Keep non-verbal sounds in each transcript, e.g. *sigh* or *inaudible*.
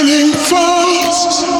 running fast.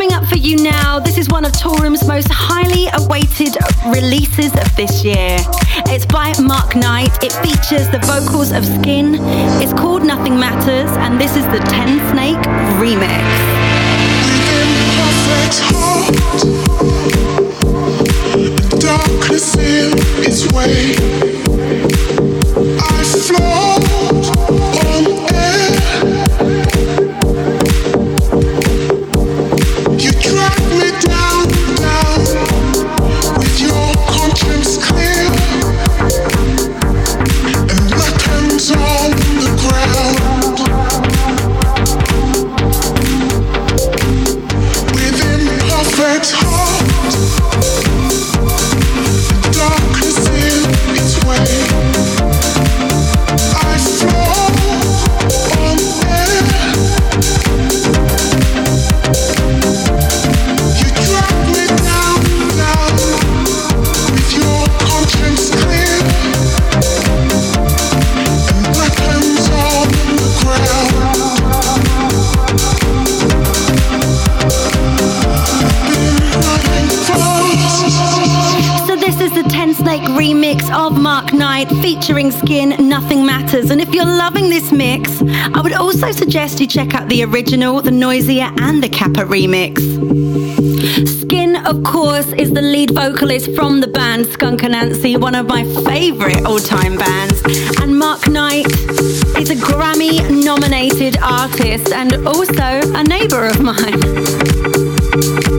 coming up for you now, this is one of Toolroom's most highly awaited releases of this year. It's by Mark Knight. It features the vocals of Skin. It's called Nothing Matters, and this is the Ten Snake remix. Featuring Skin, Nothing Matters. And if you're loving this mix, I would also suggest you check out the original, the Noisia, and the Kappa remix. Skin, of course, is the lead vocalist from the band Skunk Anansie, one of my favorite all time bands. And Mark Knight is a Grammy nominated artist and also a neighbor of mine.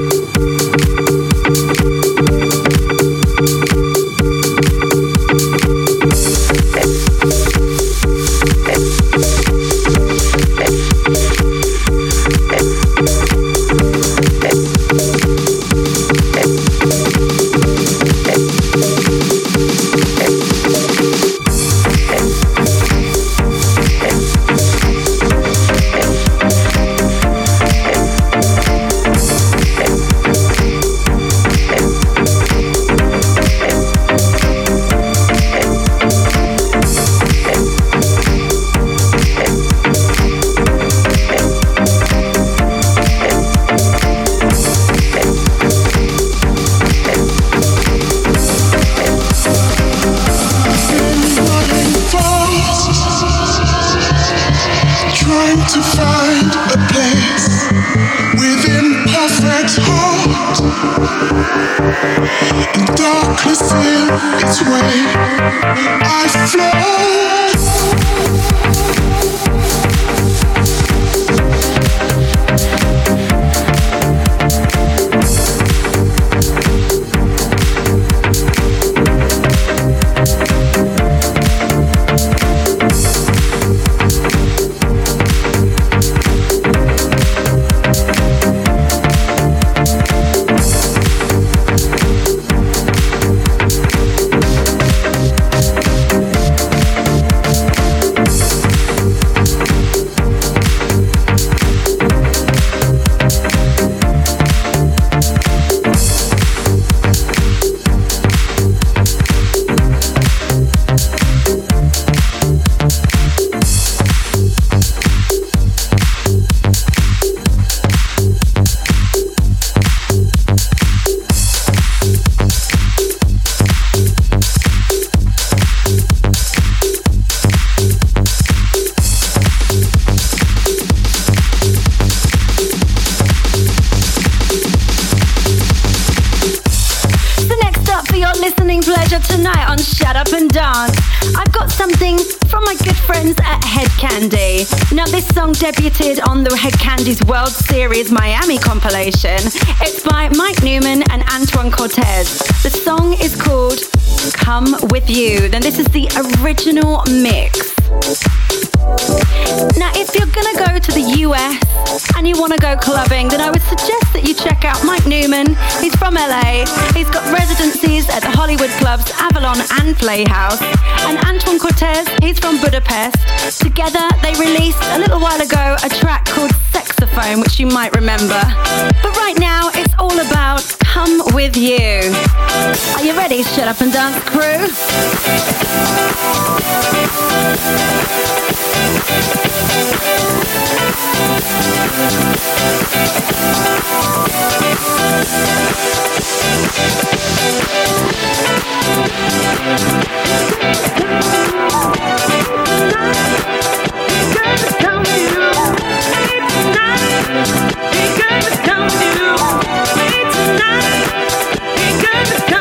ready, Shut Up and Dance crew? He could become you. Me tonight. He could become.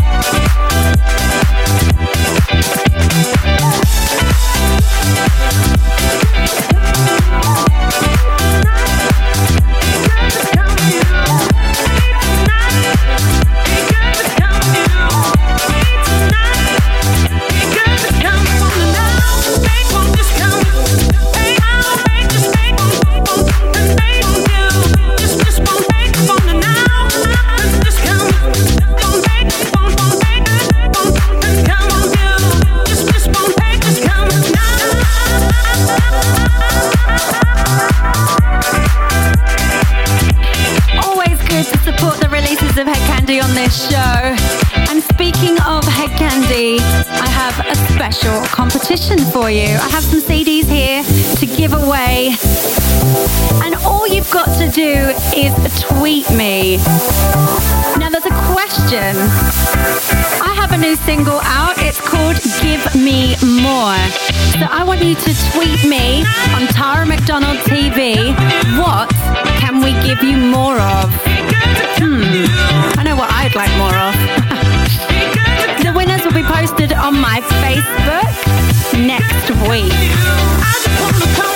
Bye. a special competition for you. I have some CDs here to give away. And all you've got to do is tweet me. Now, there's a question. I have a new single out. It's called Give Me More. So I want you to tweet me on Tara McDonald TV. What can we give you more of? Hmm. I know what I'd like more of posted on my Facebook next week.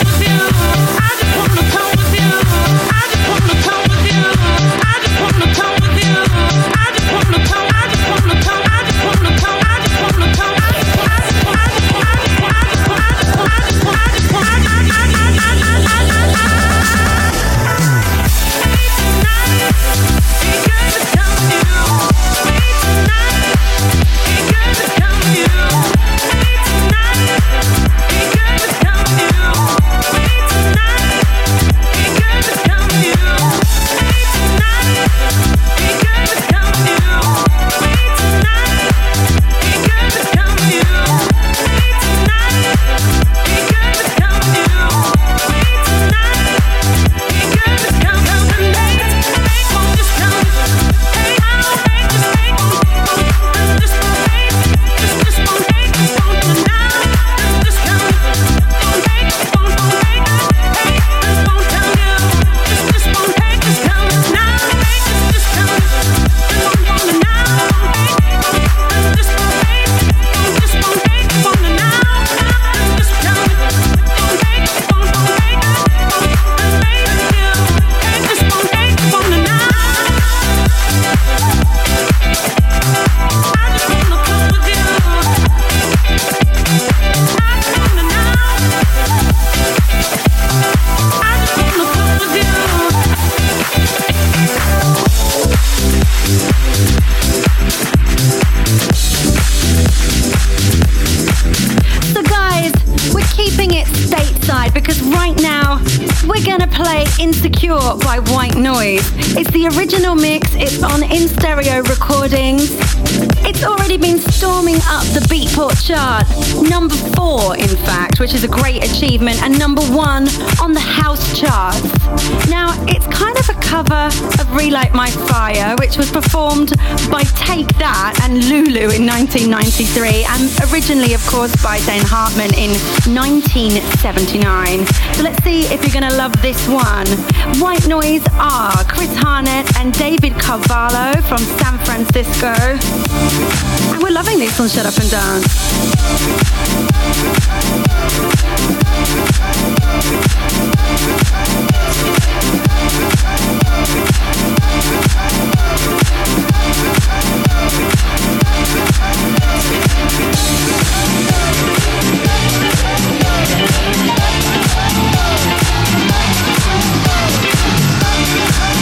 Noise. It's the original mix, it's on In Stereo Recordings. It's already been storming up the Beatport chart, number four, in fact, which is a great achievement, and number one on the house charts. Now, it's kind of a cover of Relight My Fire, which was performed by Take That and Lulu in 1993, and originally, of course, by Dan Hartman in 1979. So let's see if you're going to love this one. White Noise are Chris Harnett and David Carvalho from San Francisco. And we're loving this on Shut Up and Shut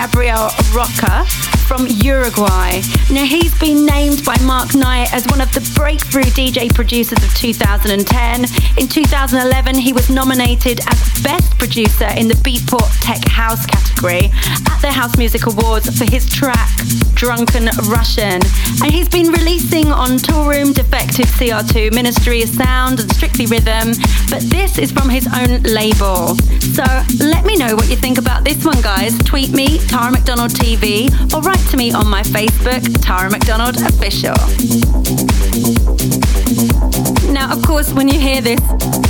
Gabriel Rocker from Uruguay. Now, he's breakthrough DJ producers of 2010. In 2011, he was nominated as Best Producer in the Beatport Tech House category at the House Music Awards for his track Drunken Russian. And he's been releasing on Tour Room, Defected CR2, Ministry of Sound, and Strictly Rhythm. But this is from his own label. So let me know what you think about this one, guys. Tweet me, Tara McDonald TV, or write to me on my Facebook, Tara McDonald Official. Now, of course, when you hear this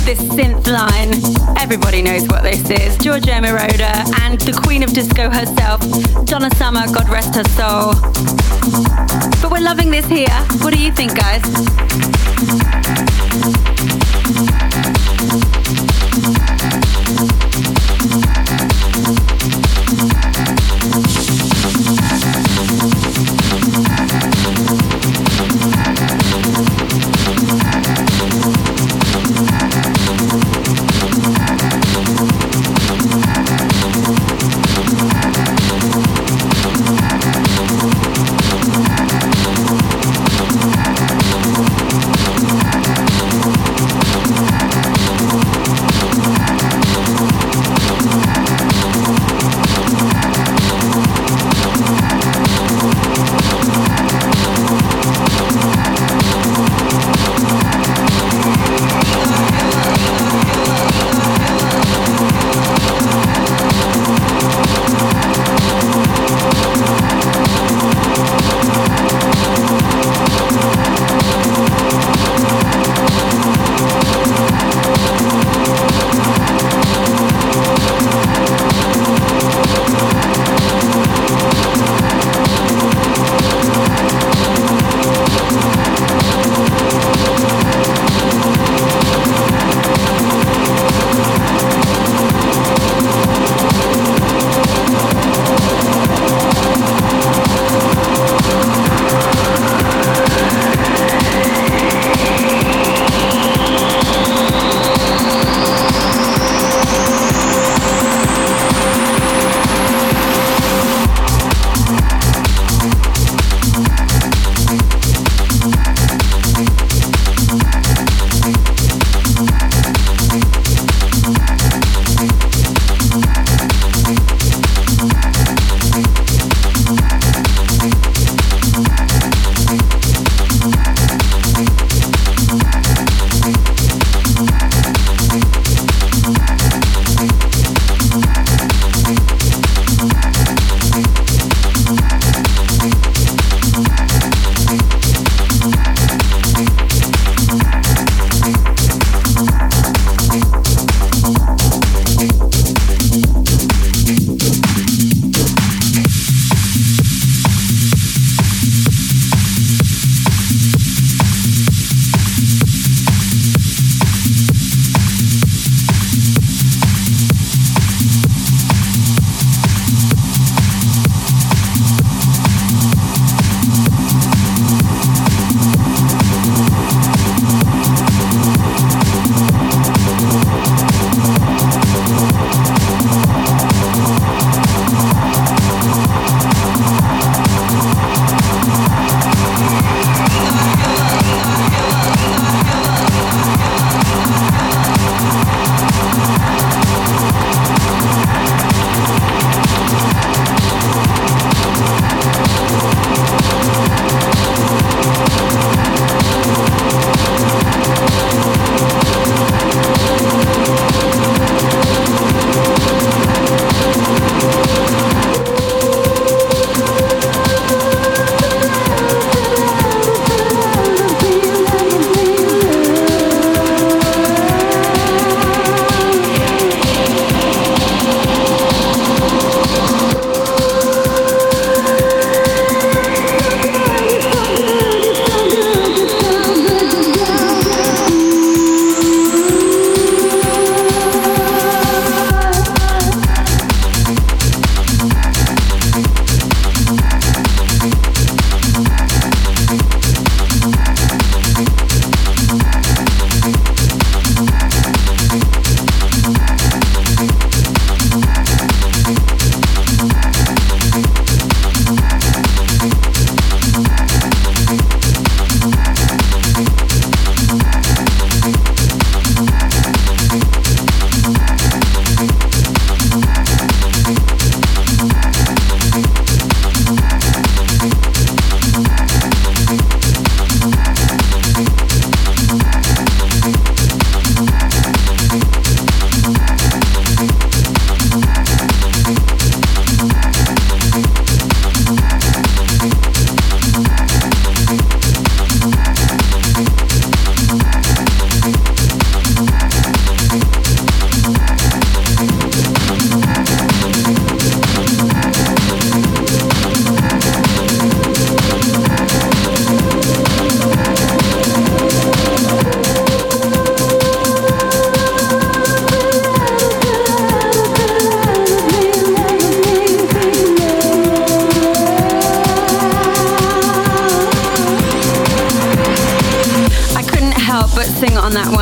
this synth line, everybody knows what this is. Giorgio Moroder and the Queen of Disco herself, Donna Summer, God rest her soul. But we're loving this here. What do you think, guys?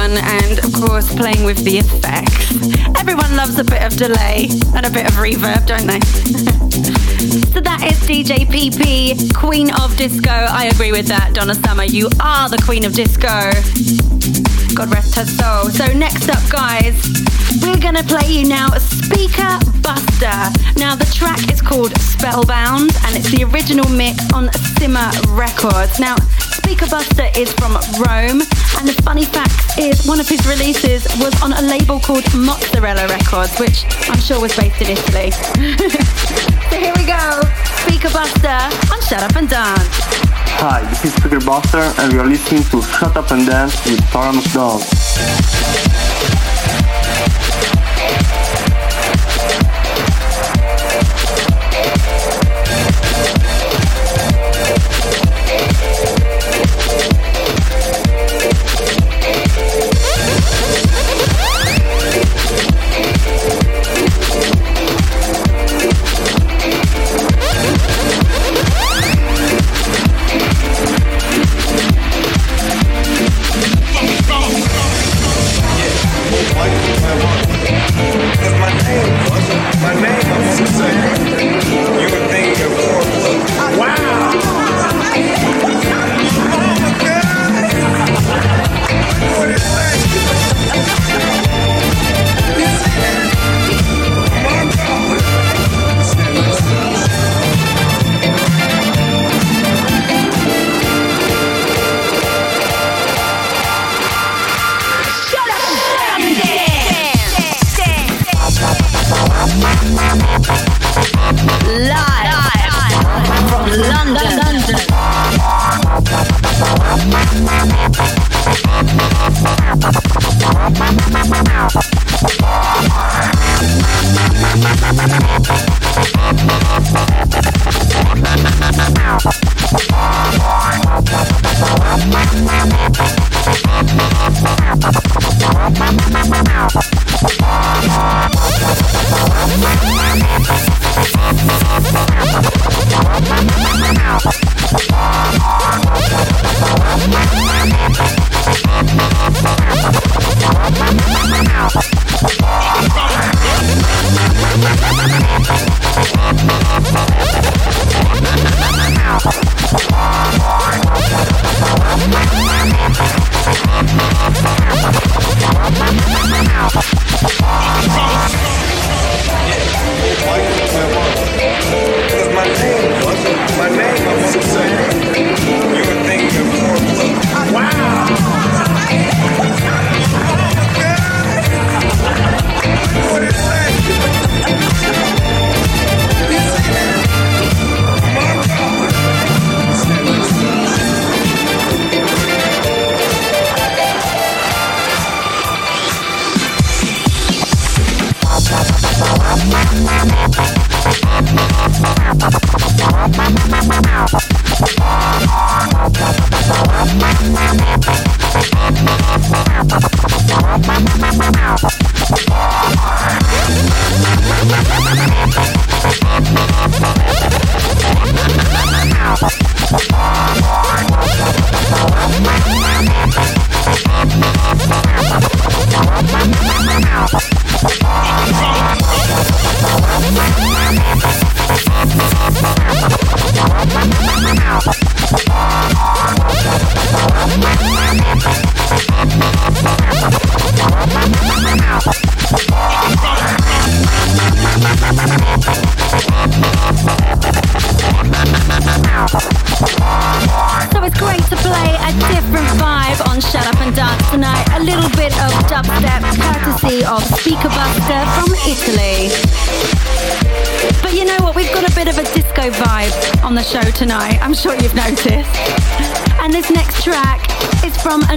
One, and of course, playing with the effects. Everyone loves a bit of delay and a bit of reverb, don't they? *laughs* so that is DJ PP, Queen of Disco. I agree with that, Donna Summer. You are the Queen of Disco. God rest her soul. So next up, guys, we're gonna play you now Speaker Buster. Now the track is called Spellbound and it's the original mix on Simmer Records. Now Speaker Buster is from Rome and the funny fact is one of his releases was on a label called Mozzarella Records, which I'm sure was based in Italy. *laughs* so here we go, Speaker Buster on Shut Up and Dance. Hi, this is Speaker Buster and you're listening to Shut Up and Dance with Tara McDonald.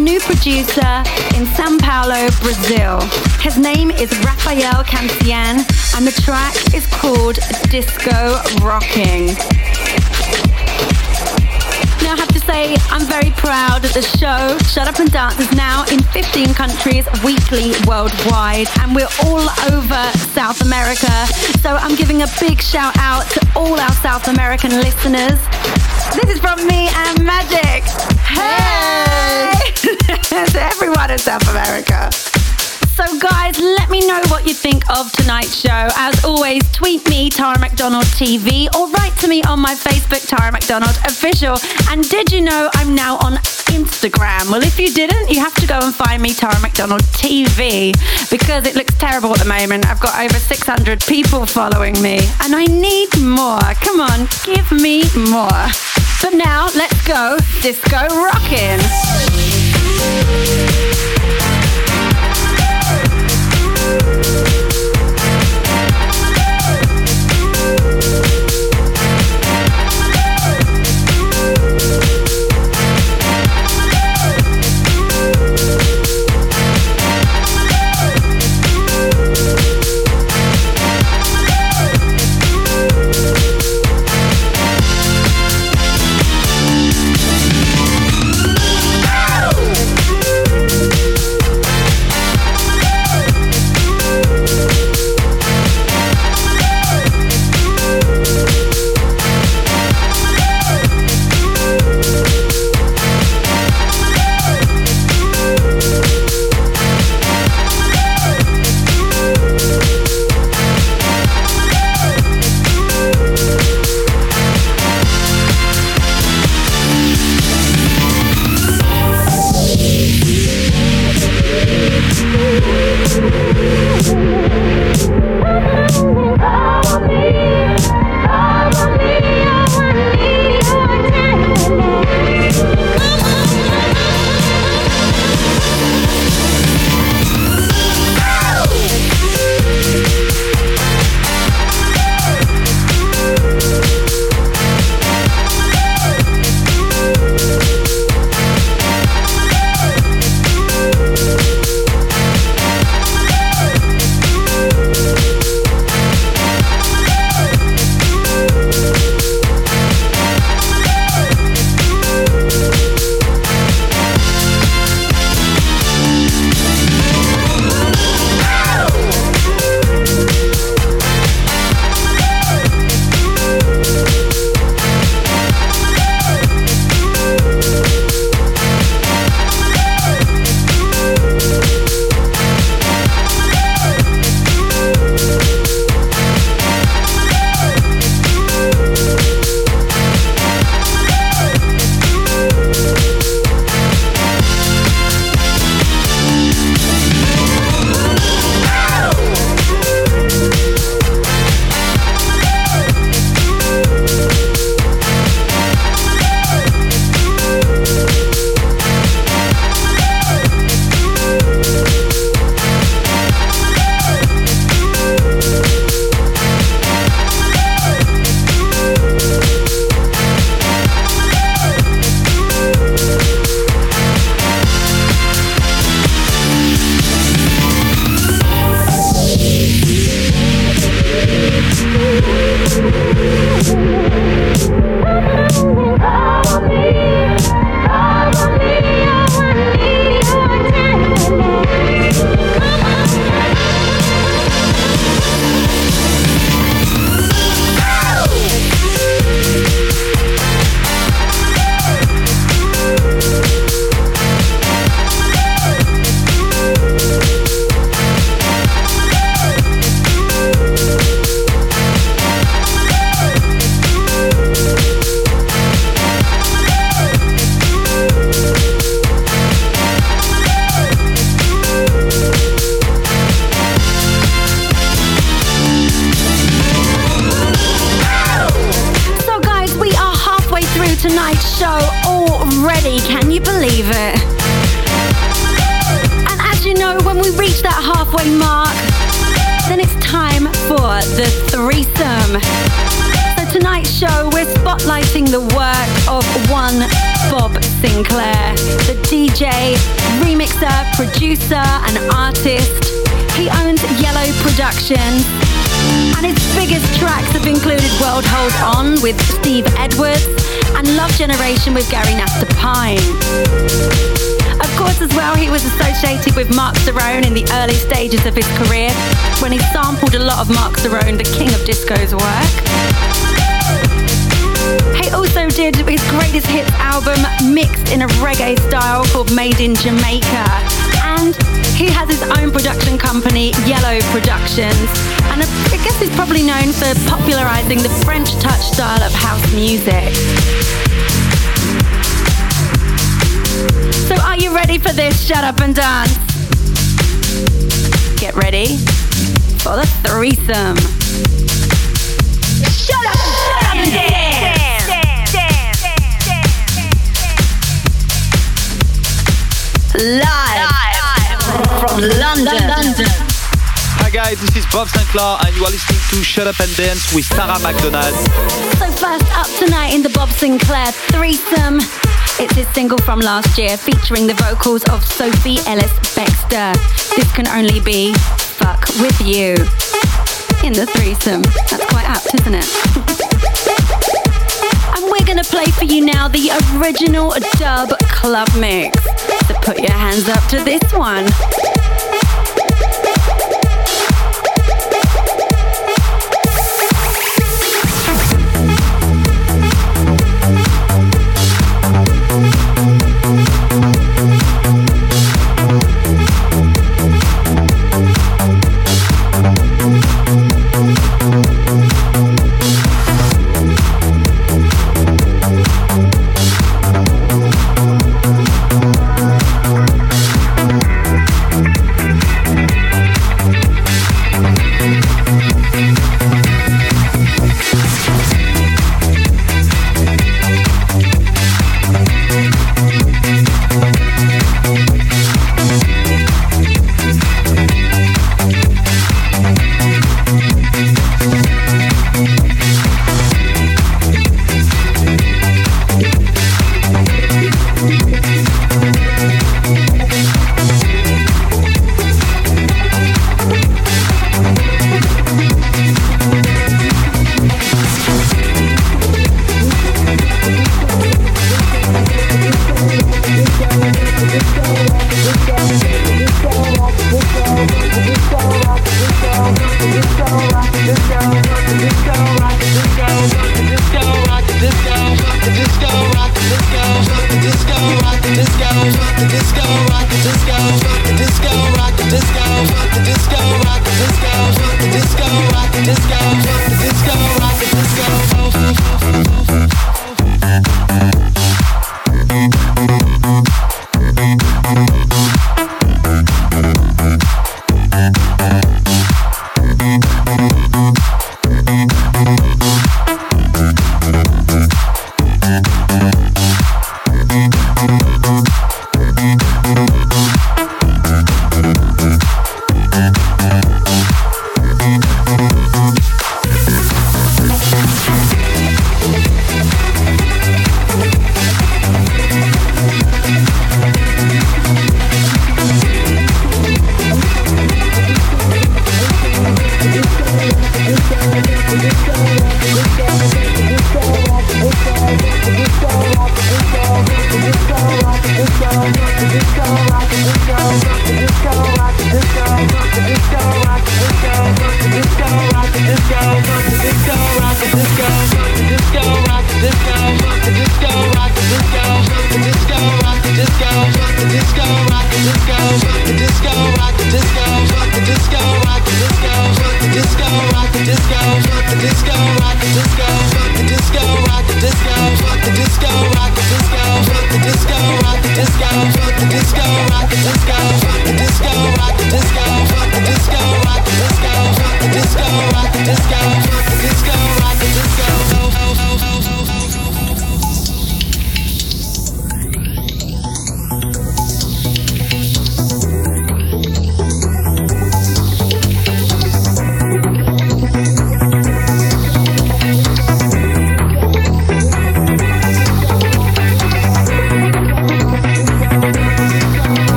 New producer in Sao Paulo, Brazil. His name is Rafael Cancian, and the track is called Disco Rocking. Now, I have to say, I'm very proud that the show Shut Up and Dance is now in 15 countries weekly worldwide, and we're all over South America. So I'm giving a big shout out to all our South American listeners. This is from me and Magic. Hey! *laughs* To everyone in South America. So, guys, let me know what you think of tonight's show. As always, tweet me, Tara McDonald TV, or write to me on my Facebook, Tara McDonald Official. And did you know I'm now on Instagram? Well, if you didn't, you have to go and find me, Tara McDonald TV, because it looks terrible at the moment. I've got over 600 people following me, and I need more. Come on, give me more. But now, let's go disco rocking. Reach that halfway mark, then it's time for the threesome. So tonight's show, we're spotlighting the work of one Bob Sinclar, the DJ, remixer, producer, and artist. He owns Yellow Productions. And his biggest tracks have included World Hold On with Steve Edwards and Love Generation with Gary Nesta Pine. Of course, as well, he was associated with Marc Cerrone in the early stages of his career when he sampled a lot of Marc Cerrone, the king of disco's work. He also did his greatest hit album mixed in a reggae style called Made in Jamaica and he has his own production company, Yellow Productions. And I guess he's probably known for popularizing the French touch style of house music. So you ready for this? Shut up and dance. Get ready for the threesome. Shut up, shut up and dance. Live, from London. Hi guys, this is Bob Sinclar and you are listening to Shut Up and Dance with Sarah McDonald. So first up tonight in the Bob Sinclar threesome. It's his single from last year featuring the vocals of Sophie Ellis Bextor. This can only be Fuck With You. In the threesome. That's quite apt, isn't it? *laughs* and we're gonna play for you now the original dub club mix. So put your hands up to this one.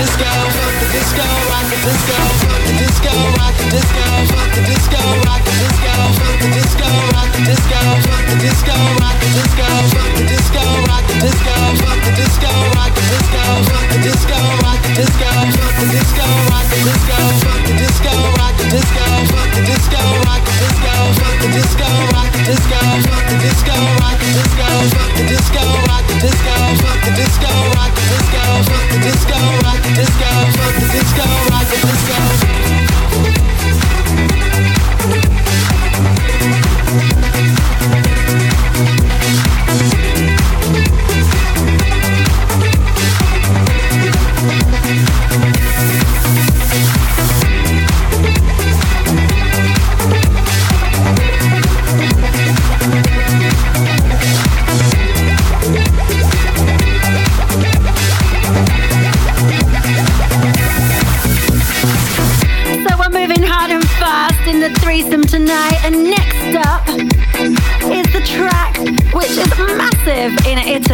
Let's go disco, rock the disco, fuck the disco, rock the disco, Fuck the disco, rock the disco. Fuck the disco, rock the disco. Fuck the disco, rock the disco. Fuck the disco, rock the disco. Fuck the disco, rock the disco. Fuck the disco, rock the disco. Fuck the disco, rock the disco. Fuck the disco, rock the disco. Fuck the disco, rock the disco. Fuck the disco, rock the disco. Fuck the disco, rock the disco. Let's go.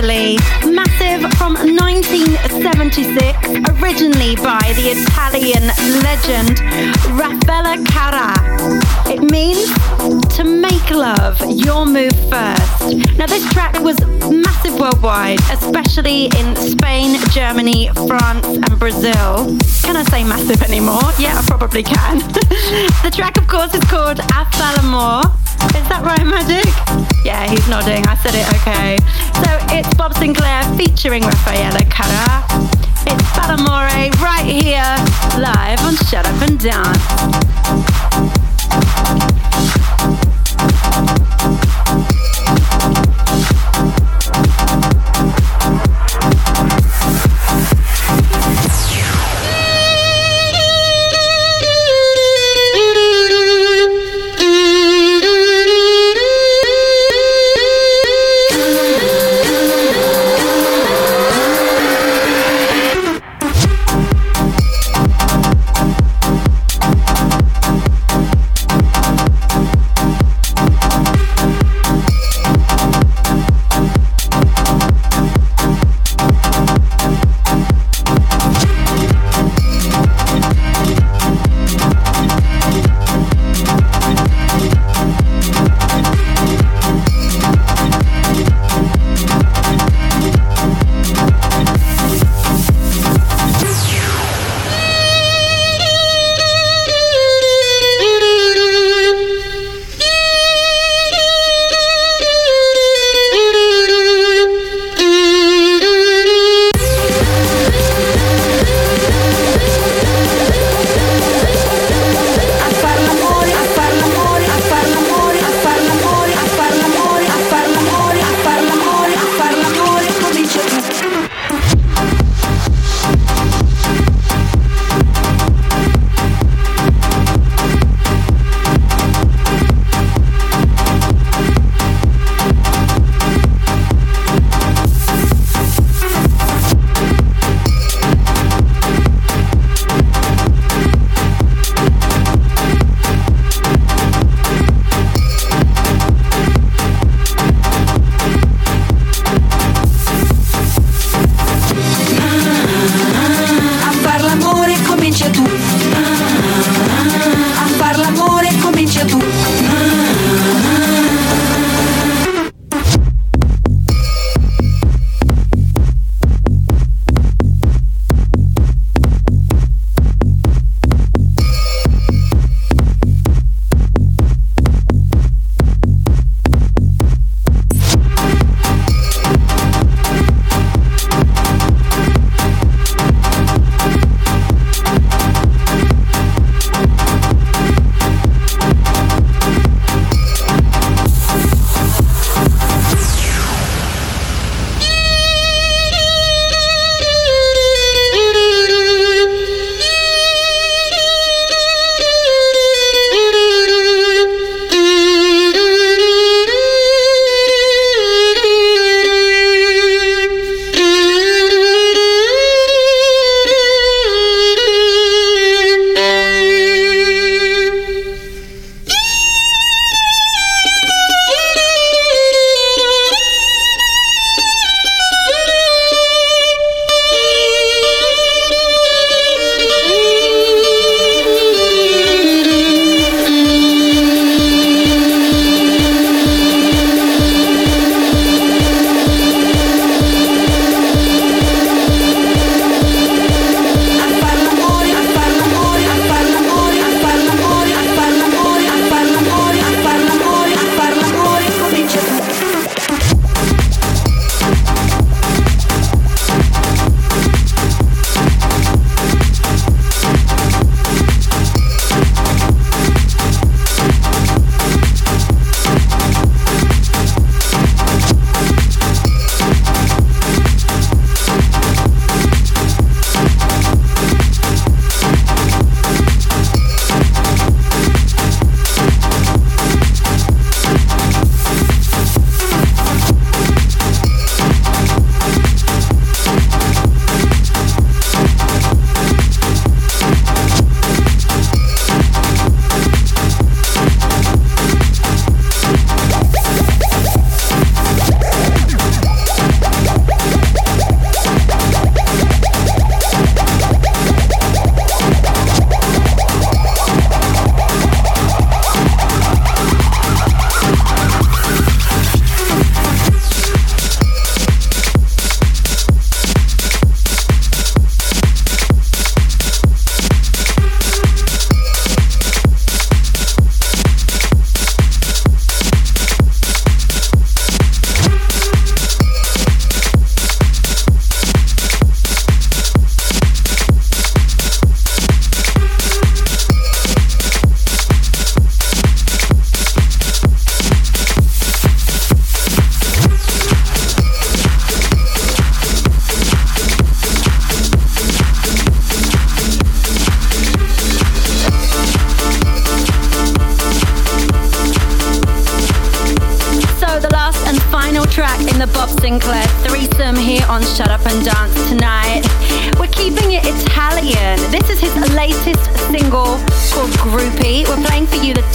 Lovely. Massive from 1976, originally by the Italian legend Raffaella Carrà. It means to make love, your move first. Now, this track was massive worldwide, especially in Spain, Germany, France, and Brazil. Can I say massive anymore? Yeah, I probably can. *laughs* the track, of course, is called After is that right, Magic? Yeah, he's nodding. I said it okay. So it's Bob Sinclar featuring Raffaella Carrà. It's Far l'Amore right here, live on Shut Up and Dance.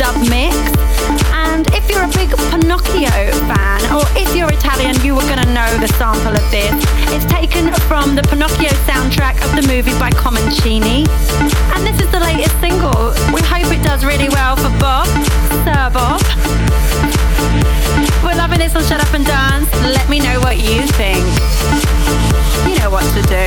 Dub mix. And if you're a big Pinocchio fan, or if you're Italian, you are going to know the sample of this. It's taken from the Pinocchio soundtrack of the movie by Comencini. And this is the latest single. We hope it does really well for Bob. Sir Bob. We're loving this on Shut Up and Dance. Let me know what you think. You know what to do.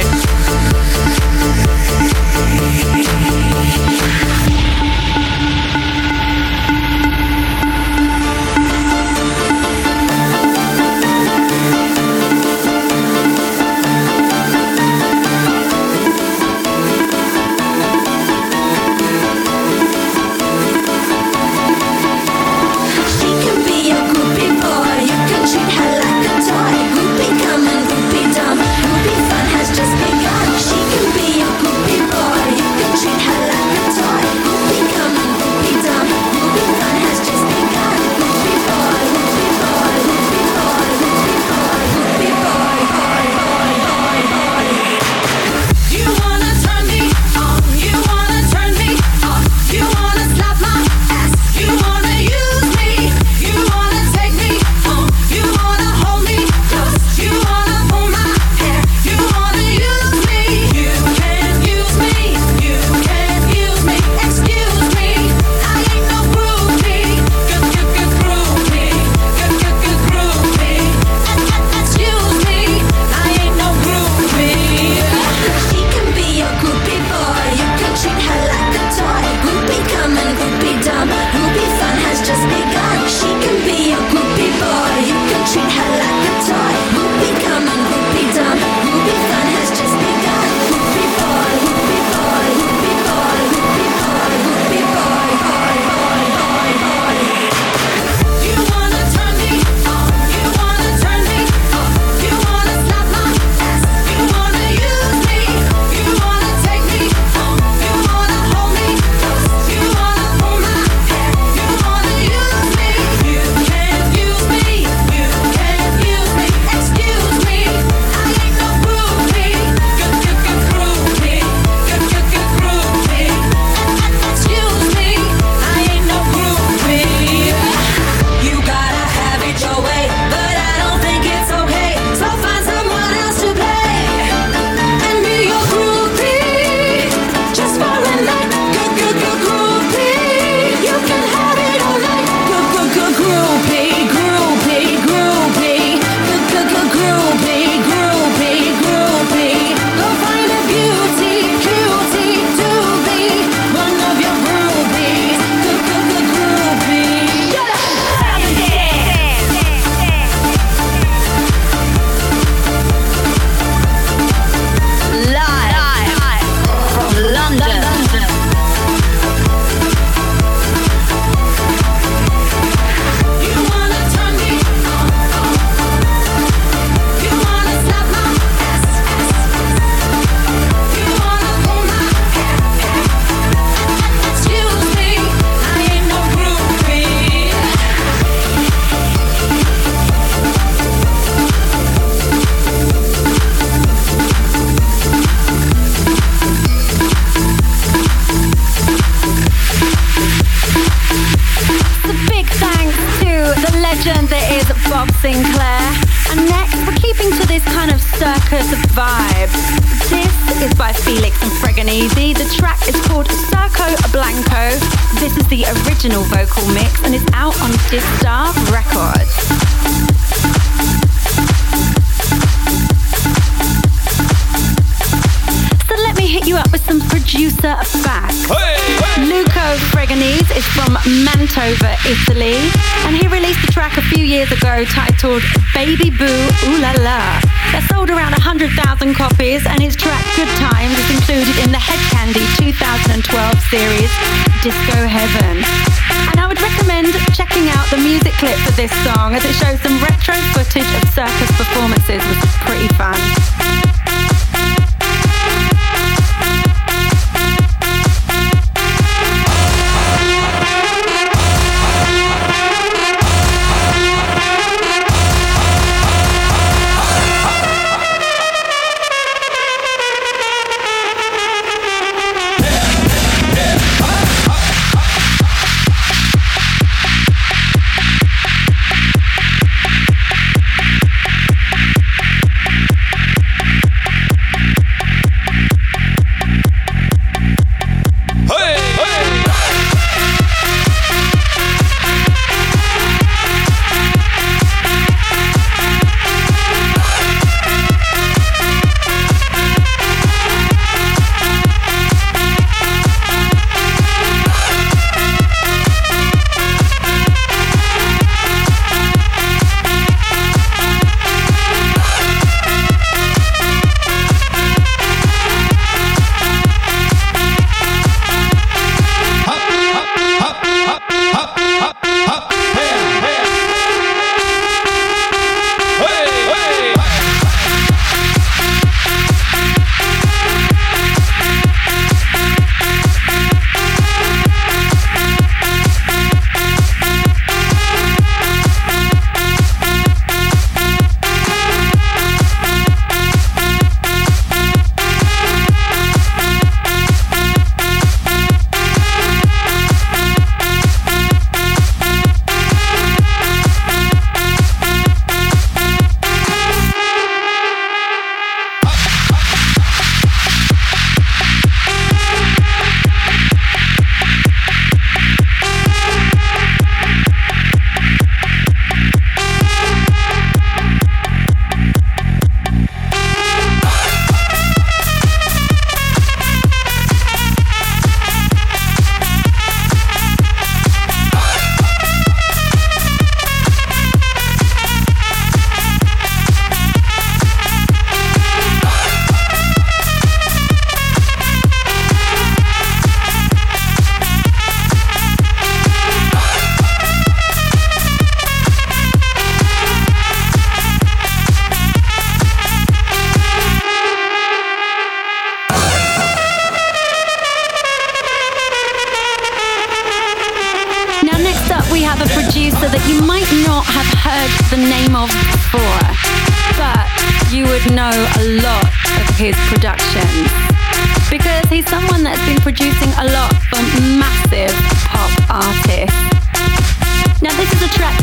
legend that is Bob Sinclar. And next, we're keeping to this kind of circus vibe. This is by Felix and Freganese. The track is called Circo Blanco. This is the original vocal mix and it's out on Distaff Records. you up with some producer facts. Hey, hey. Luco is from Mantova, Italy, and he released a track a few years ago titled Baby Boo Ooh La La. That sold around 100,000 copies, and his track Good Times is included in the Hed Kandi 2012 series Disco Heaven. And I would recommend checking out the music clip for this song as it shows some retro footage of circus performances, which is pretty fun.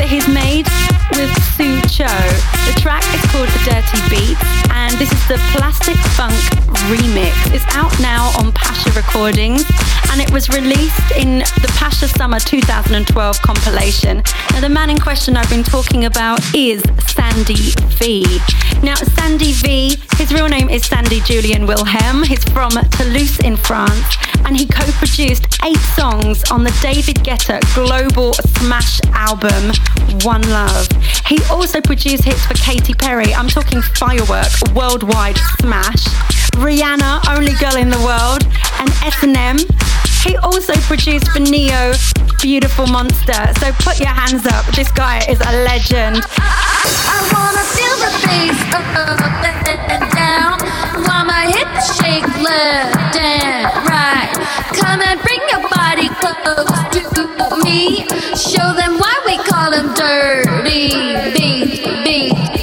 That he's made with Sue Cho. The track is called The Dirty Beat this is the Plastic Funk remix. It's out now on Pacha Recordings and it was released in the Pacha Summer 2012 compilation. Now the man in question I've been talking about is Sandy Vee. Now Sandy Vee, his real name is Sandy Julien Wilhelm. He's from Toulouse in France and he co-produced eight songs on the David Guetta global smash album One Love. He also produced hits for Katy Perry. I'm talking Firework, Worldwide Smash, Rihanna, Only Girl in the World, and S&M. He also produced for Ne-Yo, Beautiful Monster. So put your hands up. This guy is a legend. I wanna feel hips shake left right. Come and bring your body close to me. Show them why we call them dirty beat, beat,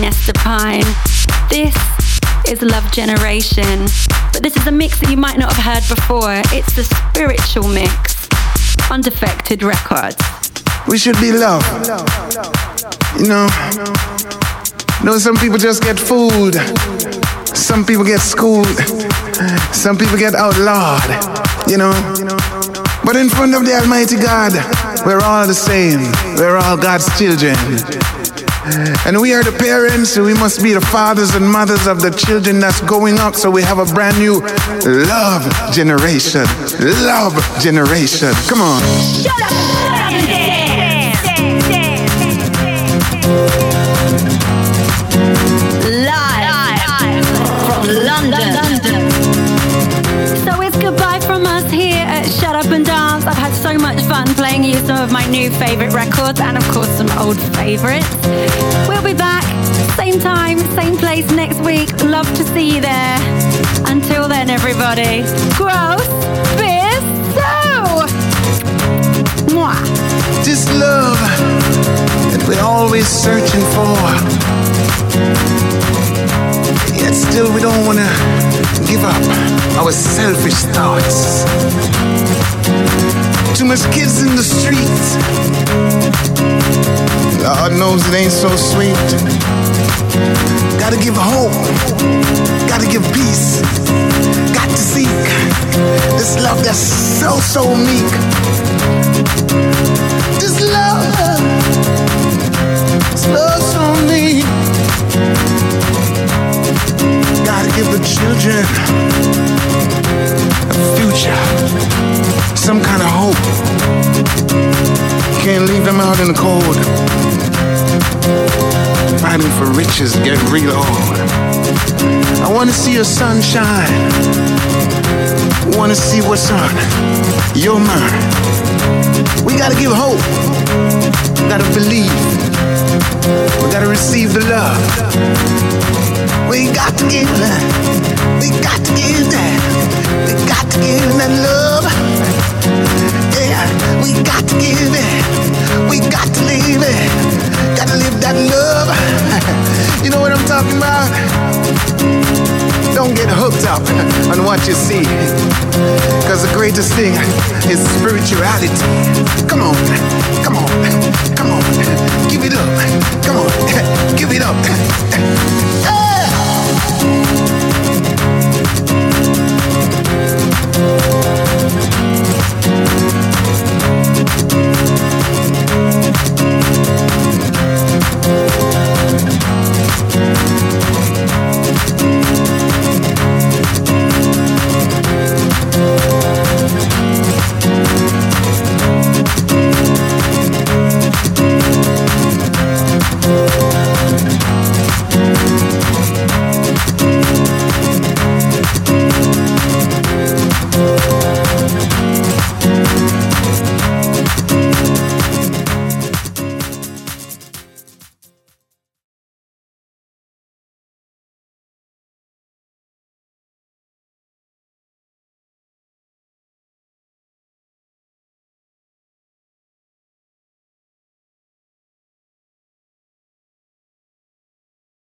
Nesta Pine. This is Love Generation. But this is a mix that you might not have heard before. It's the spiritual mix on Defected Records. We should be loved. You know, you know, some people just get fooled. Some people get schooled. Some people get outlawed. You know. But in front of the Almighty God, we're all the same. We're all God's children. And we are the parents, so we must be the fathers and mothers of the children that's going up. So we have a brand new love generation. Love generation. Come on. Shut up! I've had so much fun playing you some of my new favourite records and, of course, some old favourites. We'll be back, same time, same place next week. Love to see you there. Until then, everybody, gross, beer, so. Mwah. This love that we're always searching for. Yet still we don't wanna give up our selfish thoughts. Too much kids in the streets. Lord knows it ain't so sweet. Gotta give hope. Gotta give peace. Got to seek this love that's so, so meek. This love, this love so meek. Gotta give the children a future, some kind of hope. Can't leave them out in the cold. Fighting for riches, get real old. I wanna see your sunshine. Wanna see what's on your mind. We gotta give hope. Gotta believe. We gotta receive the love. We got to give that. We got to give that. We got to give that love. Yeah, we got to give it. We got to live it. Gotta live that love. *laughs* you know what I'm talking about? Don't get hooked up on what you see. Cause the greatest thing is spirituality. Come on, come on, come on it up. Come on, *laughs* give it up. Yeah. *laughs*